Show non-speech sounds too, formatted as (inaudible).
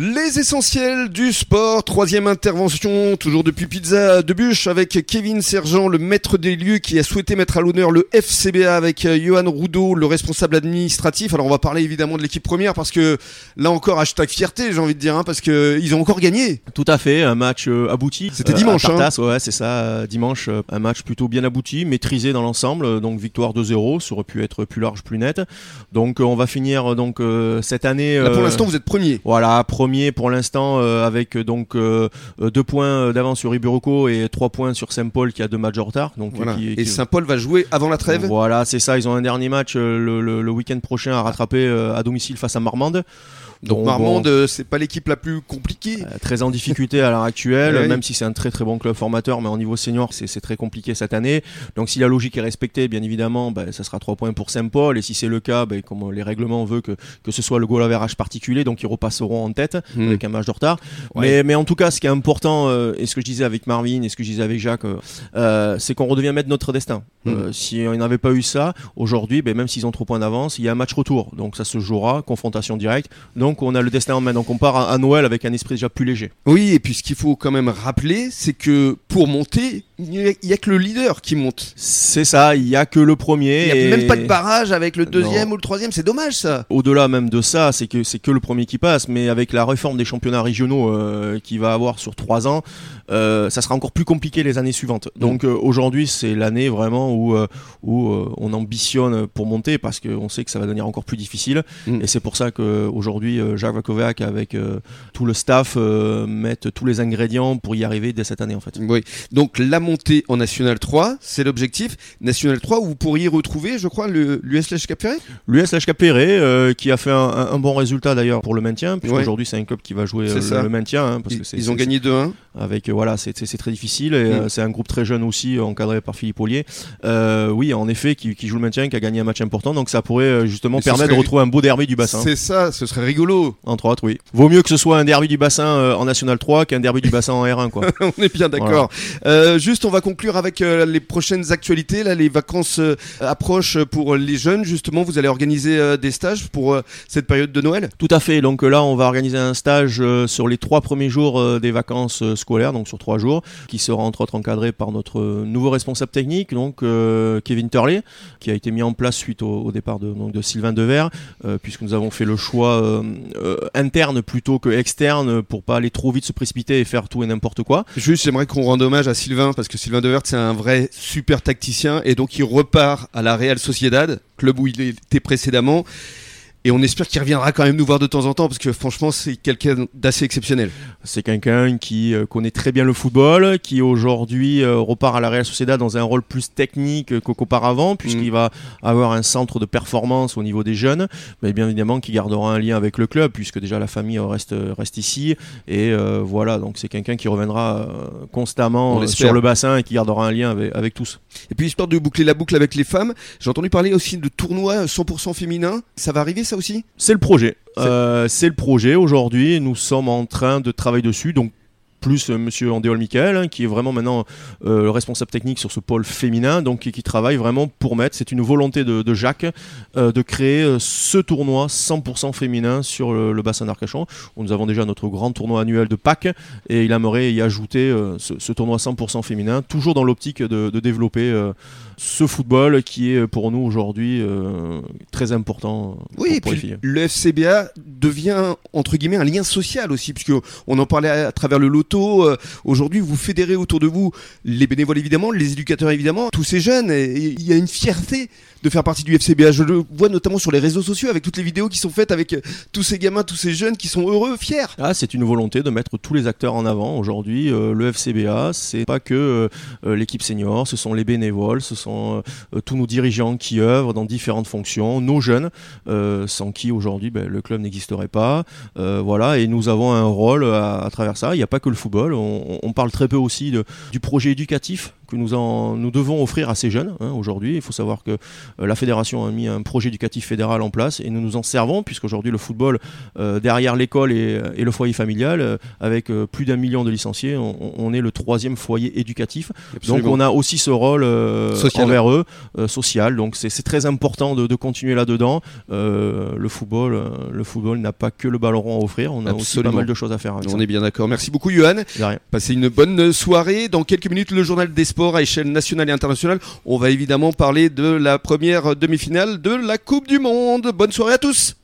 Les essentiels du sport, troisième intervention, toujours depuis Pizza de Bûche avec Kevin Sergent, le maître des lieux qui a souhaité mettre à l'honneur le FCBA avec euh, Johan Roudot, le responsable administratif. Alors on va parler évidemment de l'équipe première parce que là encore hashtag fierté j'ai envie de dire hein, parce que ils ont encore gagné. Tout à fait, un match euh, abouti. C'était dimanche, à hein. Ouais, c'est ça, euh, dimanche, euh, un match plutôt bien abouti, maîtrisé dans l'ensemble, euh, donc victoire 2-0, ça aurait pu être plus large, plus net. Donc euh, on va finir euh, donc euh, cette année. Là pour euh, l'instant vous êtes premier. Voilà, premier pour l'instant euh, avec euh, donc euh, deux points d'avance sur Iburuko et trois points sur Saint-Paul qui a deux matchs en retard. Donc Voilà. qui- Et Saint-Paul va jouer avant la trêve. Voilà, c'est ça. Ils ont un dernier match le, le- le week-end prochain à rattraper à domicile face à Marmande. Donc Bon, Marmande, bon, euh, c'est pas l'équipe la plus compliquée. euh, très en difficulté à l'heure actuelle, Ouais. même si c'est un très très bon club formateur, mais au niveau senior, c'est très compliqué cette année. Donc si la logique est respectée, bien évidemment, ben, ça sera 3 points pour Saint-Paul. Et si c'est le cas, ben, comme les règlements veulent que, que ce soit le goal average particulier, donc ils repasseront en tête Hmm. avec un match de retard. Ouais. Mais, mais en tout cas, ce qui est important, euh, et ce que je disais avec Marvin, et ce que je disais avec Jacques, euh, c'est qu'on redevient maître de notre destin. Mm. Euh, si on n'avait pas eu ça, aujourd'hui, ben, même s'ils ont trop points d'avance, il y a un match retour. Donc ça se jouera, confrontation directe. Donc on a le destin en main. Donc on part à, à Noël avec un esprit déjà plus léger. Oui, et puis ce qu'il faut quand même rappeler, c'est que pour monter, il n'y a, que le leader qui monte. C'est ça, il n'y a que le premier. Il n'y a et- même pas de barrage avec le deuxième Non. ou le troisième, c'est dommage ça. Au-delà même de ça, c'est que c'est que le premier qui passe, mais avec la réforme des championnats régionaux euh, qui va avoir sur trois ans, euh, ça sera encore plus compliqué les années suivantes. Donc euh, aujourd'hui, c'est l'année vraiment où où on ambitionne pour monter parce qu'on sait que ça va devenir encore plus difficile. Mm. Et c'est pour ça que aujourd'hui, euh, Jacques Vakovac avec tout le staff mettent tous les ingrédients pour y arriver dès cette année en fait. Oui. Donc la montée en National 3, c'est l'objectif. National 3, où vous pourriez retrouver, je crois, le l'US Cap Ferré? L'US LHK Perret, euh, qui a fait un, bon résultat d'ailleurs pour le maintien, puisqu'aujourd'hui c'est un club qui va jouer euh, le, le maintien. hein, parce Ils, que ils ont gagné 2-1. avec euh, voilà c'est très difficile Mm. c'est un groupe très jeune aussi encadré par Philippe Ollier oui en effet qui, qui joue le maintien qui a gagné un match important donc ça pourrait justement permettre de retrouver un beau derby du bassin C'est ça, ce serait rigolo. entre autres oui vaut mieux que ce soit un derby du bassin en National 3 qu'un derby du bassin en R1 quoi (laughs) on est bien d'accord. Euh, juste, on va conclure avec euh, les prochaines actualités. Là, les vacances euh, approchent pour les jeunes. Justement, vous allez organiser des stages pour cette période de Noël? Tout à fait. Donc là, on va organiser un stage sur les trois premiers jours des vacances scolaires, donc sur trois jours, qui sera entre autres encadré par notre nouveau responsable technique, donc Kevin Turley, qui a été mis en place suite au, au départ de, donc, de Sylvain Devers, puisque nous avons fait le choix interne plutôt que externe pour pas aller trop vite se précipiter et faire tout et n'importe quoi. Juste, j'aimerais qu'on rende hommage à Sylvain parce que Sylvain Devert, c'est un vrai super tacticien et donc il repart à la Real Sociedad, club où il était précédemment. Et on espère qu'il reviendra quand même nous voir de temps en temps parce que franchement, c'est quelqu'un d'assez exceptionnel. C'est quelqu'un qui euh, connaît très bien le football, qui aujourd'hui euh, repart à la Real Sociedad dans un rôle plus technique qu'auparavant, puisqu'il va avoir un centre de performance au niveau des jeunes, mais bien évidemment qui gardera un lien avec le club, puisque déjà la famille reste, reste ici. Et euh, voilà, donc c'est quelqu'un qui reviendra On constamment sur le bassin et qui gardera un lien avec, avec tous. Et puis histoire de boucler la boucle avec les femmes, j'ai entendu parler aussi de tournois 100% féminins. Ça va arriver ça aussi? C'est le projet. C'est- Euh, C'est le projet. Aujourd'hui, nous sommes en train de travailler dessus. Donc, plus euh, Monsieur Andéol Michael, hein, qui est vraiment maintenant euh, le responsable technique sur ce pôle féminin, donc qui, qui travaille vraiment pour mettre. C'est une volonté de, de Jacques euh, de créer ce tournoi 100% féminin sur le, le bassin d'Arcachon. où Nous avons déjà notre grand tournoi annuel de Pâques et il aimerait y ajouter euh, ce, ce tournoi 100% féminin, toujours dans l'optique de, de développer ce football qui est pour nous aujourd'hui très important pour, Oui, et pour les filles. le FCBA devient entre guillemets un lien social aussi, puisque on en parlait à, travers le loto. euh, Aujourd'hui, vous fédérez autour de vous les bénévoles évidemment, les éducateurs évidemment, tous ces jeunes. Et il y a une fierté de faire partie du FCBA. Je le vois notamment sur les réseaux sociaux avec toutes les vidéos qui sont faites avec euh, tous ces gamins, tous ces jeunes qui sont heureux, fiers. Ah, c'est une volonté de mettre tous les acteurs en avant. Aujourd'hui, euh, le FCBA, c'est pas que l'équipe senior, ce sont les bénévoles, ce sont tous nos dirigeants qui œuvrent dans différentes fonctions, nos jeunes, sans qui aujourd'hui ben, le club n'existerait pas. Euh, voilà, et nous avons un rôle à, travers ça. Il n'y a pas que le football. On, parle très peu aussi du projet éducatif que nous, en, nous devons offrir à ces jeunes hein, aujourd'hui. Il faut savoir que euh, la fédération a mis un projet éducatif fédéral en place et nous nous en servons, puisqu'aujourd'hui le football, euh, derrière l'école et, et, le foyer familial, euh, avec plus d'un million de licenciés, on, on, est le troisième foyer éducatif. Absolument. Donc on a aussi ce rôle social. envers eux, social. Donc c'est très important de, de continuer là-dedans. le football, le football n'a pas que le ballon rond à offrir, on a Absolument. aussi pas mal de choses à faire. on ça. est bien d'accord. Merci beaucoup, Johan. Passez une bonne soirée. Dans quelques minutes, le journal des sports à échelle nationale et internationale. On va évidemment parler de la première demi-finale de la Coupe du Monde. Bonne soirée à tous